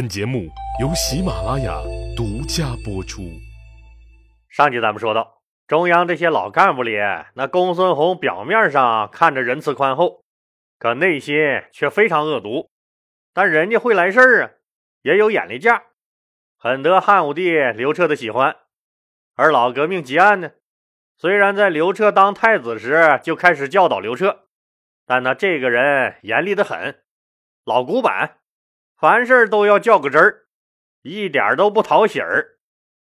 本节目由喜马拉雅独家播出。上集咱们说到，中央这些老干部里，那公孙弘表面上看着仁慈宽厚，可内心却非常恶毒。但人家会来事儿啊，也有眼力劲儿，很得汉武帝刘彻的喜欢。而老革命吉安呢，虽然在刘彻当太子时就开始教导刘彻，但他这个人严厉的很，老古板。凡事都要较个真儿，一点都不讨喜儿。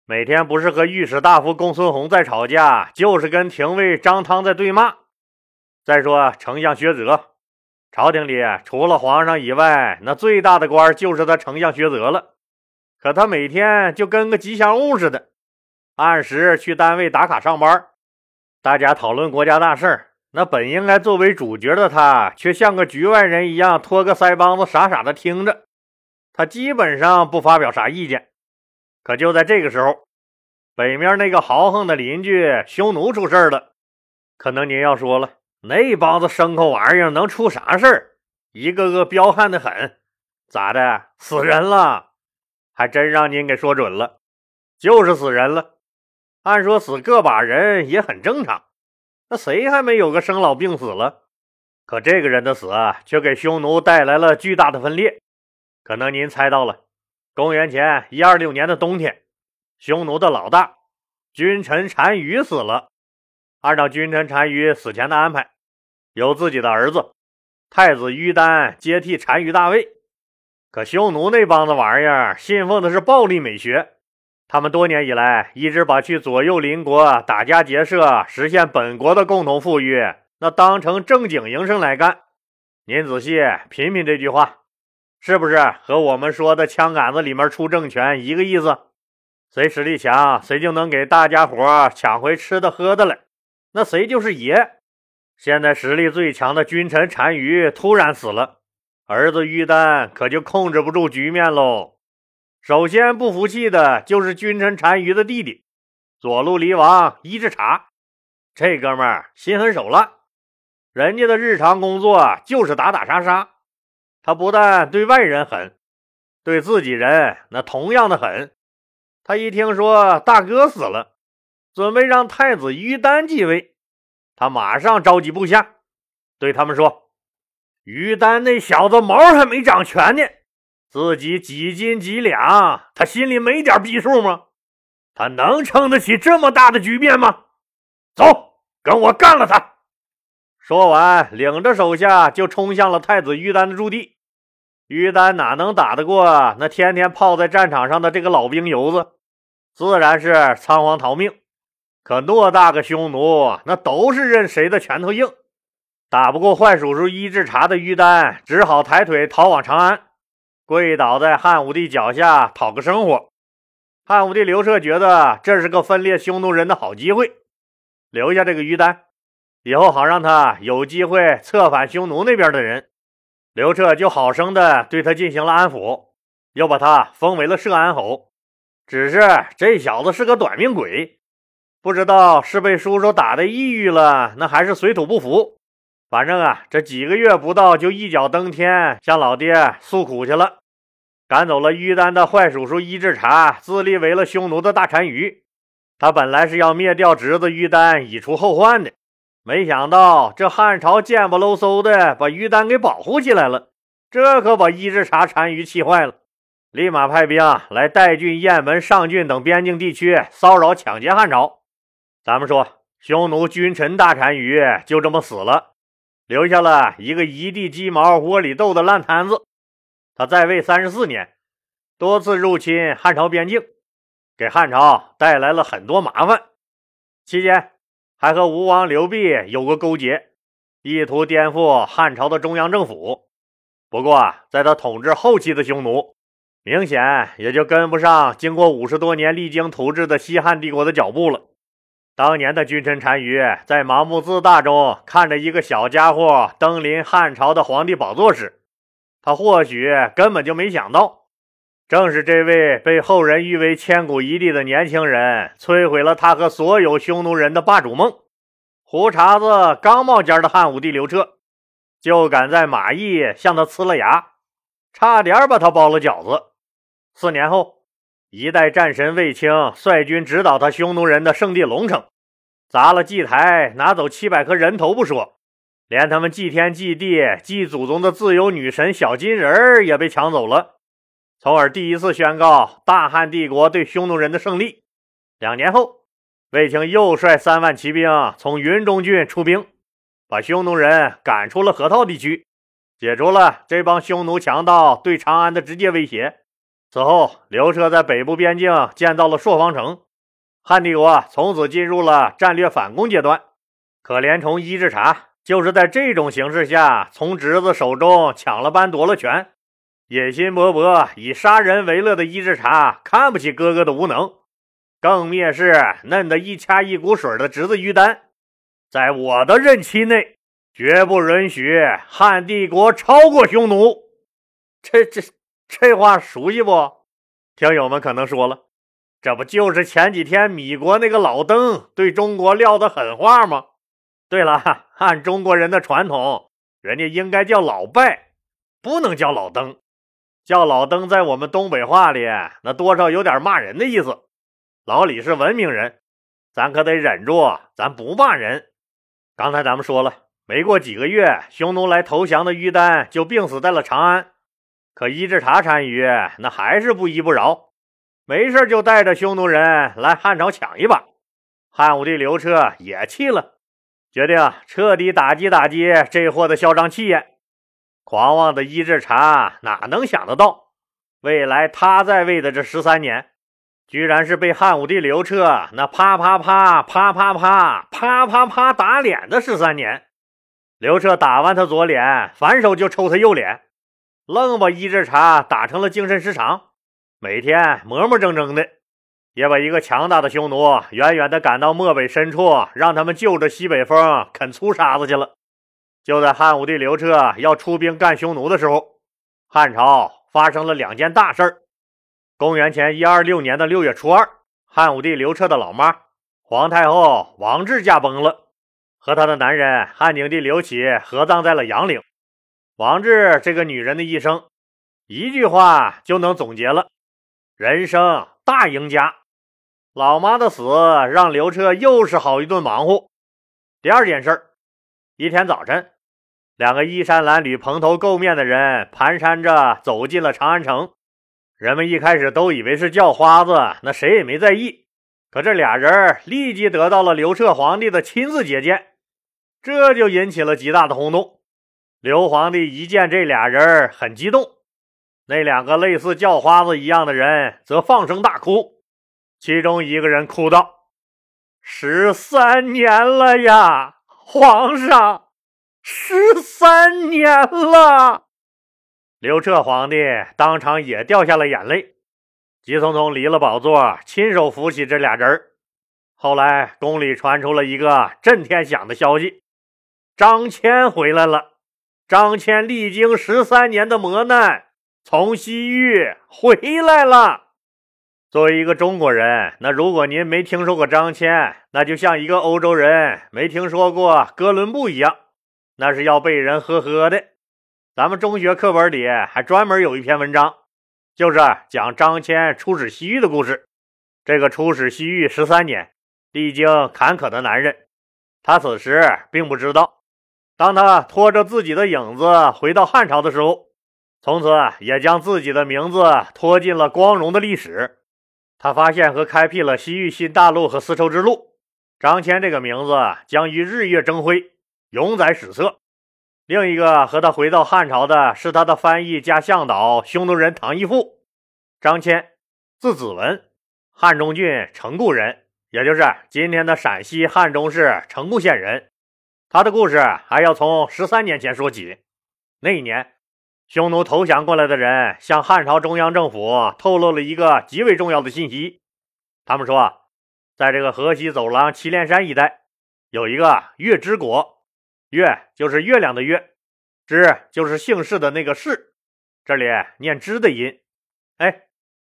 每天不是和御史大夫公孙弘在吵架，就是跟廷尉张汤在对骂。再说丞相薛泽，朝廷里除了皇上以外，那最大的官就是他丞相薛泽了。可他每天就跟个吉祥物似的，按时去单位打卡上班。大家讨论国家大事那本应该作为主角的他，却像个局外人一样，托个腮帮子，傻傻的听着。他基本上不发表啥意见，可就在这个时候，北面那个豪横的邻居匈奴出事了。可能您要说了，那帮子牲口玩意儿能出啥事儿？一个个彪悍的很，咋的？死人了？还真让您给说准了，就是死人了。按说死个把人也很正常，那谁还没有个生老病死了？可这个人的死啊却给匈奴带来了巨大的分裂。可能您猜到了，公元前一二六年的冬天，匈奴的老大君臣单于死了。按照君臣单于死前的安排，由自己的儿子太子于丹接替单于大位。可匈奴那帮子玩意儿信奉的是暴力美学，他们多年以来一直把去左右邻国打家劫舍、实现本国的共同富裕，那当成正经营生来干。您仔细品品这句话。是不是和我们说的枪杆子里面出政权一个意思？谁实力强，谁就能给大家伙抢回吃的喝的来，那谁就是爷。现在实力最强的君臣单于突然死了，儿子于丹可就控制不住局面喽。首先不服气的就是君臣单于的弟弟左路离王伊稚茶，这哥们儿心狠手辣，人家的日常工作就是打打杀杀。他不但对外人狠，对自己人那同样的狠。他一听说大哥死了，准备让太子于丹继位，他马上召集部下，对他们说：“于丹那小子毛还没长全呢，自己几斤几两，他心里没点逼数吗？他能撑得起这么大的局面吗？走，跟我干了他！”说完，领着手下就冲向了太子于丹的驻地。于丹哪能打得过那天天泡在战场上的这个老兵油子？自然是仓皇逃命。可偌大个匈奴，那都是任谁的拳头硬。打不过坏叔叔伊稚茶的于丹，只好抬腿逃往长安，跪倒在汉武帝脚下讨个生活。汉武帝刘彻觉得这是个分裂匈奴人的好机会，留下这个于丹。以后好让他有机会策反匈奴那边的人，刘彻就好生的对他进行了安抚，又把他封为了摄安侯。只是这小子是个短命鬼，不知道是被叔叔打的抑郁了，那还是水土不服。反正啊，这几个月不到就一脚登天，向老爹诉苦去了，赶走了于丹的坏叔叔伊稚茶，自立为了匈奴的大单于。他本来是要灭掉侄子于丹，以除后患的。没想到这汉朝贱不喽嗖的把于丹给保护起来了，这可把伊稚茶单于气坏了，立马派兵啊来代郡、雁门、上郡等边境地区骚扰抢劫汉朝。咱们说，匈奴君臣大单于就这么死了，留下了一个一地鸡毛、窝里斗的烂摊子。他在位三十四年，多次入侵汉朝边境，给汉朝带来了很多麻烦。期间。还和吴王刘濞有过勾结，意图颠覆汉朝的中央政府。不过，在他统治后期的匈奴，明显也就跟不上经过五十多年励精图治的西汉帝国的脚步了。当年的君臣单于在盲目自大中，看着一个小家伙登临汉朝的皇帝宝座时，他或许根本就没想到。正是这位被后人誉为千古一帝的年轻人，摧毁了他和所有匈奴人的霸主梦。胡茬子刚冒尖的汉武帝刘彻，就敢在马邑向他呲了牙，差点把他包了饺子。四年后，一代战神卫青率军直捣他匈奴人的圣地龙城，砸了祭台，拿走七百颗人头不说，连他们祭天祭地、祭祖宗的自由女神小金人也被抢走了，从而第一次宣告大汉帝国对匈奴人的胜利。两年后，卫青又率三万骑兵从云中郡出兵，把匈奴人赶出了河套地区。解除了这帮匈奴强盗对长安的直接威胁。此后，刘彻在北部边境建造了朔方城，汉帝国从此进入了战略反攻阶段。可怜虫伊稚茶就是在这种形势下，从侄子手中抢了班夺了权。野心勃勃、以杀人为乐的伊稚茶看不起哥哥的无能，更蔑视嫩得一掐一股水的侄子于丹。在我的任期内。绝不允许汉帝国超过匈奴。这这这话熟悉不？听友们可能说了，这不就是前几天米国那个老登对中国撂的狠话吗？对了，按中国人的传统，人家应该叫老拜，不能叫老登。叫老登在我们东北话里，那多少有点骂人的意思。老李是文明人，咱可得忍住，咱不骂人。刚才咱们说了。没过几个月，匈奴来投降的于丹就病死在了长安。可伊稚茶单于那还是不依不饶，没事就带着匈奴人来汉朝抢一把。汉武帝刘彻也气了，决定彻底打击打击这货的嚣张气焰。狂妄的伊稚茶哪能想得到，未来他在位的这十三年，居然是被汉武帝刘彻那啪啪啪啪啪啪啪啪啪打脸的十三年。刘彻打完他左脸，反手就抽他右脸，愣把伊稚茶打成了精神失常，每天磨磨蹭蹭的，也把一个强大的匈奴远远的赶到漠北深处，让他们就着西北风啃粗沙子去了。就在汉武帝刘彻要出兵干匈奴的时候，汉朝发生了两件大事儿。公元前一二六年的六月初二，汉武帝刘彻的老妈皇太后王治驾崩了。和他的男人汉景帝刘启合葬在了阳陵。王志这个女人的一生，一句话就能总结了：人生大赢家。老妈的死让刘彻又是好一顿忙活。第二件事儿，一天早晨，两个衣衫褴褛、蓬头垢面的人蹒跚着走进了长安城。人们一开始都以为是叫花子，那谁也没在意。可这俩人立即得到了刘彻皇帝的亲自接见。这就引起了极大的轰动。刘皇帝一见这俩人，很激动。那两个类似叫花子一样的人则放声大哭。其中一个人哭道：“十三年了呀，皇上，十三年了。”刘彻皇帝当场也掉下了眼泪，急匆匆离了宝座，亲手扶起这俩人。后来宫里传出了一个震天响的消息。张骞回来了。张骞历经十三年的磨难，从西域回来了。作为一个中国人，那如果您没听说过张骞，那就像一个欧洲人没听说过哥伦布一样，那是要被人呵呵的。咱们中学课本里还专门有一篇文章，就是讲张骞出使西域的故事。这个出使西域十三年，历经坎坷的男人，他此时并不知道。当他拖着自己的影子回到汉朝的时候，从此也将自己的名字拖进了光荣的历史。他发现和开辟了西域新大陆和丝绸之路。张骞这个名字将于日月争辉，永载史册。另一个和他回到汉朝的是他的翻译加向导匈奴人唐义父。张骞，字子文，汉中郡成固人，也就是今天的陕西汉中市成固县人。他的故事还要从十三年前说起。那一年，匈奴投降过来的人向汉朝中央政府透露了一个极为重要的信息。他们说，在这个河西走廊祁连山一带，有一个月之国。月就是月亮的月，之就是姓氏的那个氏。这里念之的音。哎，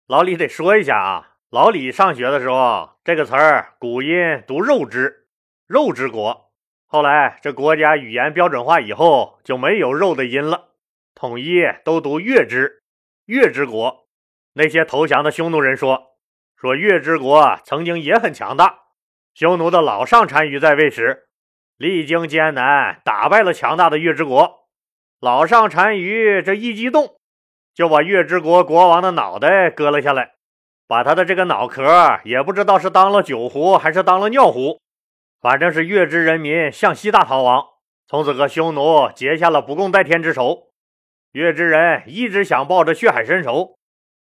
老李得说一下啊，老李上学的时候，这个词儿古音读肉之，肉之国。后来，这国家语言标准化以后，就没有肉的音了，统一都读月之，月之国。那些投降的匈奴人说：“说月之国曾经也很强大，匈奴的老上单于在位时，历经艰难打败了强大的月之国。老上单于这一激动，就把月之国国王的脑袋割了下来，把他的这个脑壳也不知道是当了酒壶还是当了尿壶，反正是月之人民向西大逃亡，从此和匈奴结下了不共戴天之仇。月之人一直想报着血海深仇。”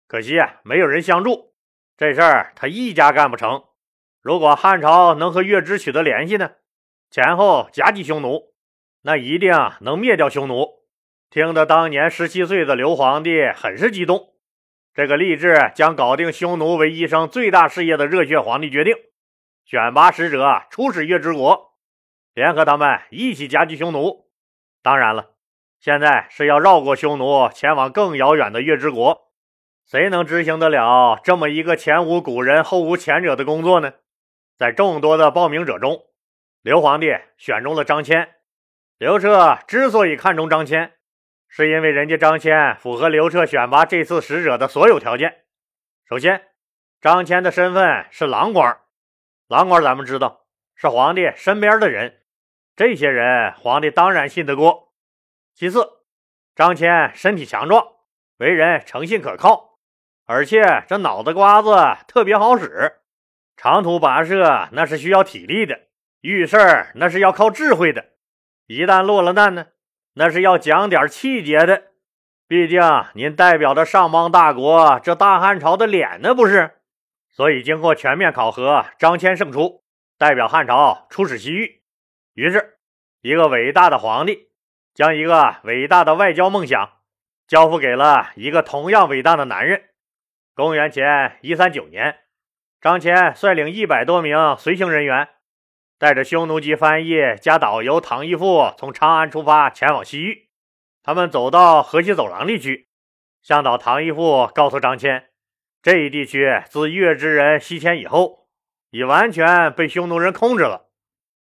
可惜啊，没有人相助，这事儿他一家干不成。如果汉朝能和月之取得联系呢，前后夹击匈奴，那一定能灭掉匈奴。听得当年十七岁的刘皇帝很是激动。这个立志将搞定匈奴为一生最大事业的热血皇帝决定，选拔使者出使月之国，联合他们一起夹击匈奴。当然了，现在是要绕过匈奴，前往更遥远的月之国。谁能执行得了这么一个前无古人后无前者的工作呢？在众多的报名者中，刘皇帝选中了张骞。刘彻之所以看中张骞，是因为人家张骞符合刘彻选拔这次使者的所有条件。首先，张骞的身份是郎官，郎官咱们知道是皇帝身边的人，这些人皇帝当然信得过。其次，张骞身体强壮，为人诚信可靠。而且这脑袋瓜子特别好使，长途跋涉那是需要体力的，遇事儿那是要靠智慧的。一旦落了难呢，那是要讲点气节的。毕竟您代表着上邦大国，这大汉朝的脸呢，不是？所以经过全面考核，张骞胜出，代表汉朝出使西域。于是，一个伟大的皇帝将一个伟大的外交梦想交付给了一个同样伟大的男人。公元前一三九年，张骞率领一百多名随行人员，带着匈奴籍翻译加导游唐义富，从长安出发前往西域。他们走到河西走廊地区，向导唐义富告诉张骞，这一地区自月之人西迁以后，已完全被匈奴人控制了。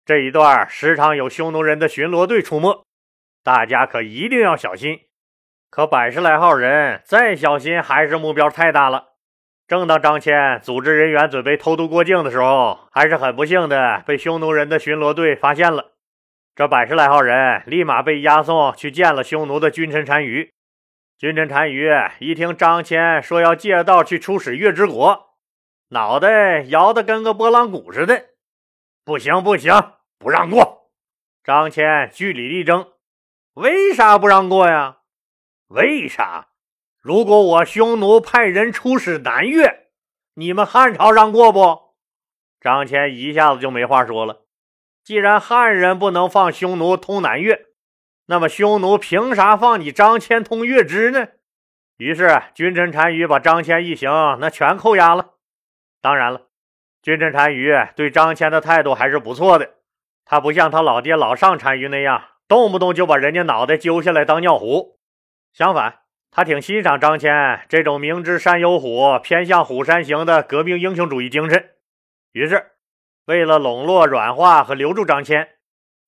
这一段时常有匈奴人的巡逻队出没，大家可一定要小心。可百十来号人再小心，还是目标太大了。正当张骞组织人员准备偷渡过境的时候，还是很不幸的被匈奴人的巡逻队发现了。这百十来号人立马被押送去见了匈奴的君臣单于。君臣单于一听张骞说要借道去出使月之国，脑袋摇得跟个拨浪鼓似的。不行不行，不让过！张骞据理力争，为啥不让过呀？为啥？如果我匈奴派人出使南越，你们汉朝让过不？张骞一下子就没话说了。既然汉人不能放匈奴通南越，那么匈奴凭啥放你张骞通月支呢？于是君臣单于把张骞一行那全扣押了。当然了，君臣单于对张骞的态度还是不错的。他不像他老爹老上单于那样，动不动就把人家脑袋揪下来当尿壶。相反，他挺欣赏张骞这种明知山有虎，偏向虎山行的革命英雄主义精神。于是，为了笼络、软化和留住张骞，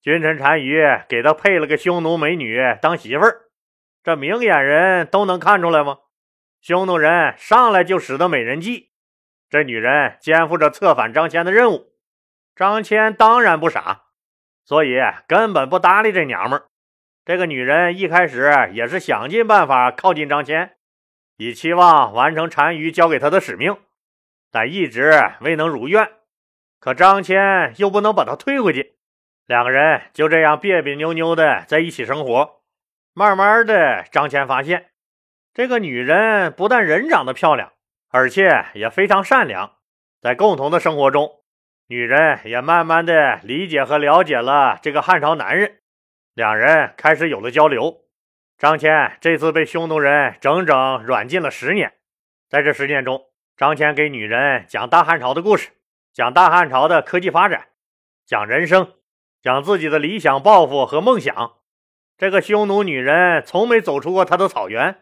君臣单于给他配了个匈奴美女当媳妇儿。这明眼人都能看出来吗？匈奴人上来就使的美人计，这女人肩负着策反张骞的任务。张骞当然不傻，所以根本不搭理这娘们儿。这个女人一开始也是想尽办法靠近张骞，以期望完成单于交给她的使命，但一直未能如愿。可张骞又不能把她推回去，两个人就这样别别扭扭的在一起生活。慢慢的，张骞发现这个女人不但人长得漂亮，而且也非常善良。在共同的生活中，女人也慢慢的理解和了解了这个汉朝男人。两人开始有了交流。张骞这次被匈奴人整整软禁了十年，在这十年中，张骞给女人讲大汉朝的故事，讲大汉朝的科技发展，讲人生，讲自己的理想抱负和梦想。这个匈奴女人从没走出过他的草原，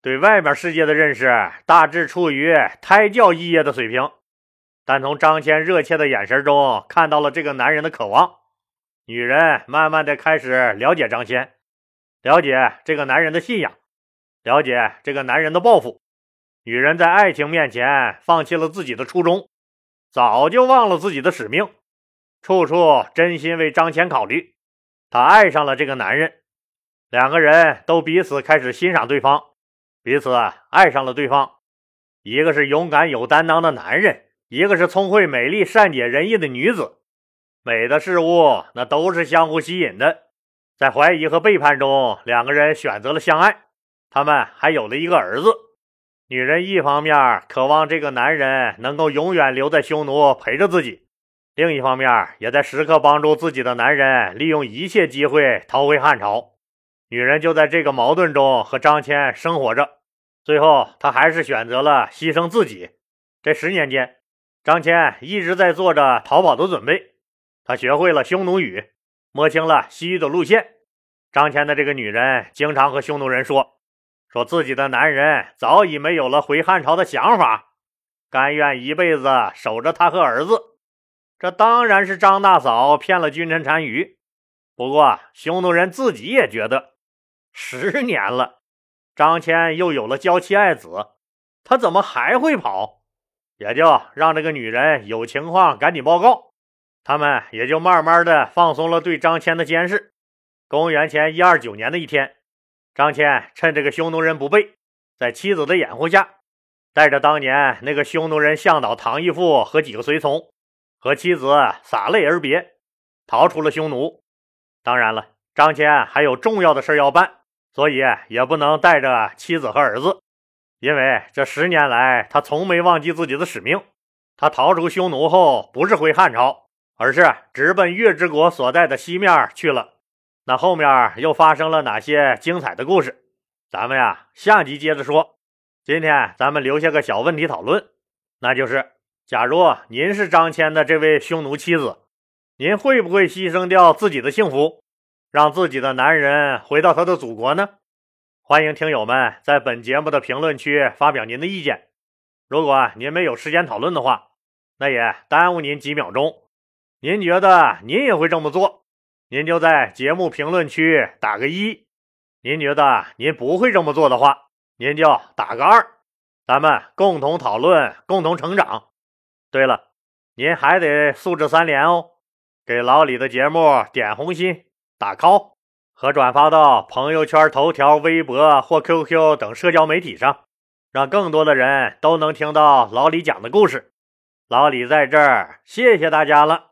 对外面世界的认识大致处于胎教一业的水平，但从张骞热切的眼神中看到了这个男人的渴望。女人慢慢的开始了解张骞，了解这个男人的信仰，了解这个男人的抱负。女人在爱情面前放弃了自己的初衷，早就忘了自己的使命，处处真心为张谦考虑。她爱上了这个男人，两个人都彼此开始欣赏对方，彼此爱上了对方。一个是勇敢有担当的男人，一个是聪慧美丽、善解人意的女子。美的事物那都是相互吸引的。在怀疑和背叛中，两个人选择了相爱，他们还有了一个儿子。女人一方面渴望这个男人能够永远留在匈奴陪着自己，另一方面也在时刻帮助自己的男人利用一切机会逃回汉朝。女人就在这个矛盾中和张骞生活着，最后她还是选择了牺牲自己。这十年间，张骞一直在做着逃跑的准备，他学会了匈奴语，摸清了西域的路线。张骞的这个女人经常和匈奴人说。说自己的男人早已没有了回汉朝的想法，甘愿一辈子守着他和儿子。这当然是张大嫂骗了君臣单于。不过匈奴人自己也觉得，十年了，张骞又有了娇妻爱子，他怎么还会跑？也就让这个女人有情况赶紧报告，他们也就慢慢的放松了对张骞的监视。公元前一二九年的一天。张骞趁这个匈奴人不备，在妻子的掩护下，带着当年那个匈奴人向导唐义父和几个随从，和妻子洒泪而别，逃出了匈奴。当然了，张骞还有重要的事要办，所以也不能带着妻子和儿子，因为这十年来他从没忘记自己的使命。他逃出匈奴后，不是回汉朝，而是直奔月之国所在的西面去了。那后面又发生了哪些精彩的故事？咱们呀下集接着说。今天咱们留下个小问题讨论，那就是：假如您是张骞的这位匈奴妻子，您会不会牺牲掉自己的幸福，让自己的男人回到他的祖国呢？欢迎听友们在本节目的评论区发表您的意见。如果您没有时间讨论的话，那也耽误您几秒钟。您觉得您也会这么做？您就在节目评论区打个一，您觉得您不会这么做的话，您就打个二，咱们共同讨论，共同成长。对了，您还得素质三连哦，给老李的节目点红心、打 call 和转发到朋友圈、头条、微博或 QQ 等社交媒体上，让更多的人都能听到老李讲的故事。老李在这儿，谢谢大家了。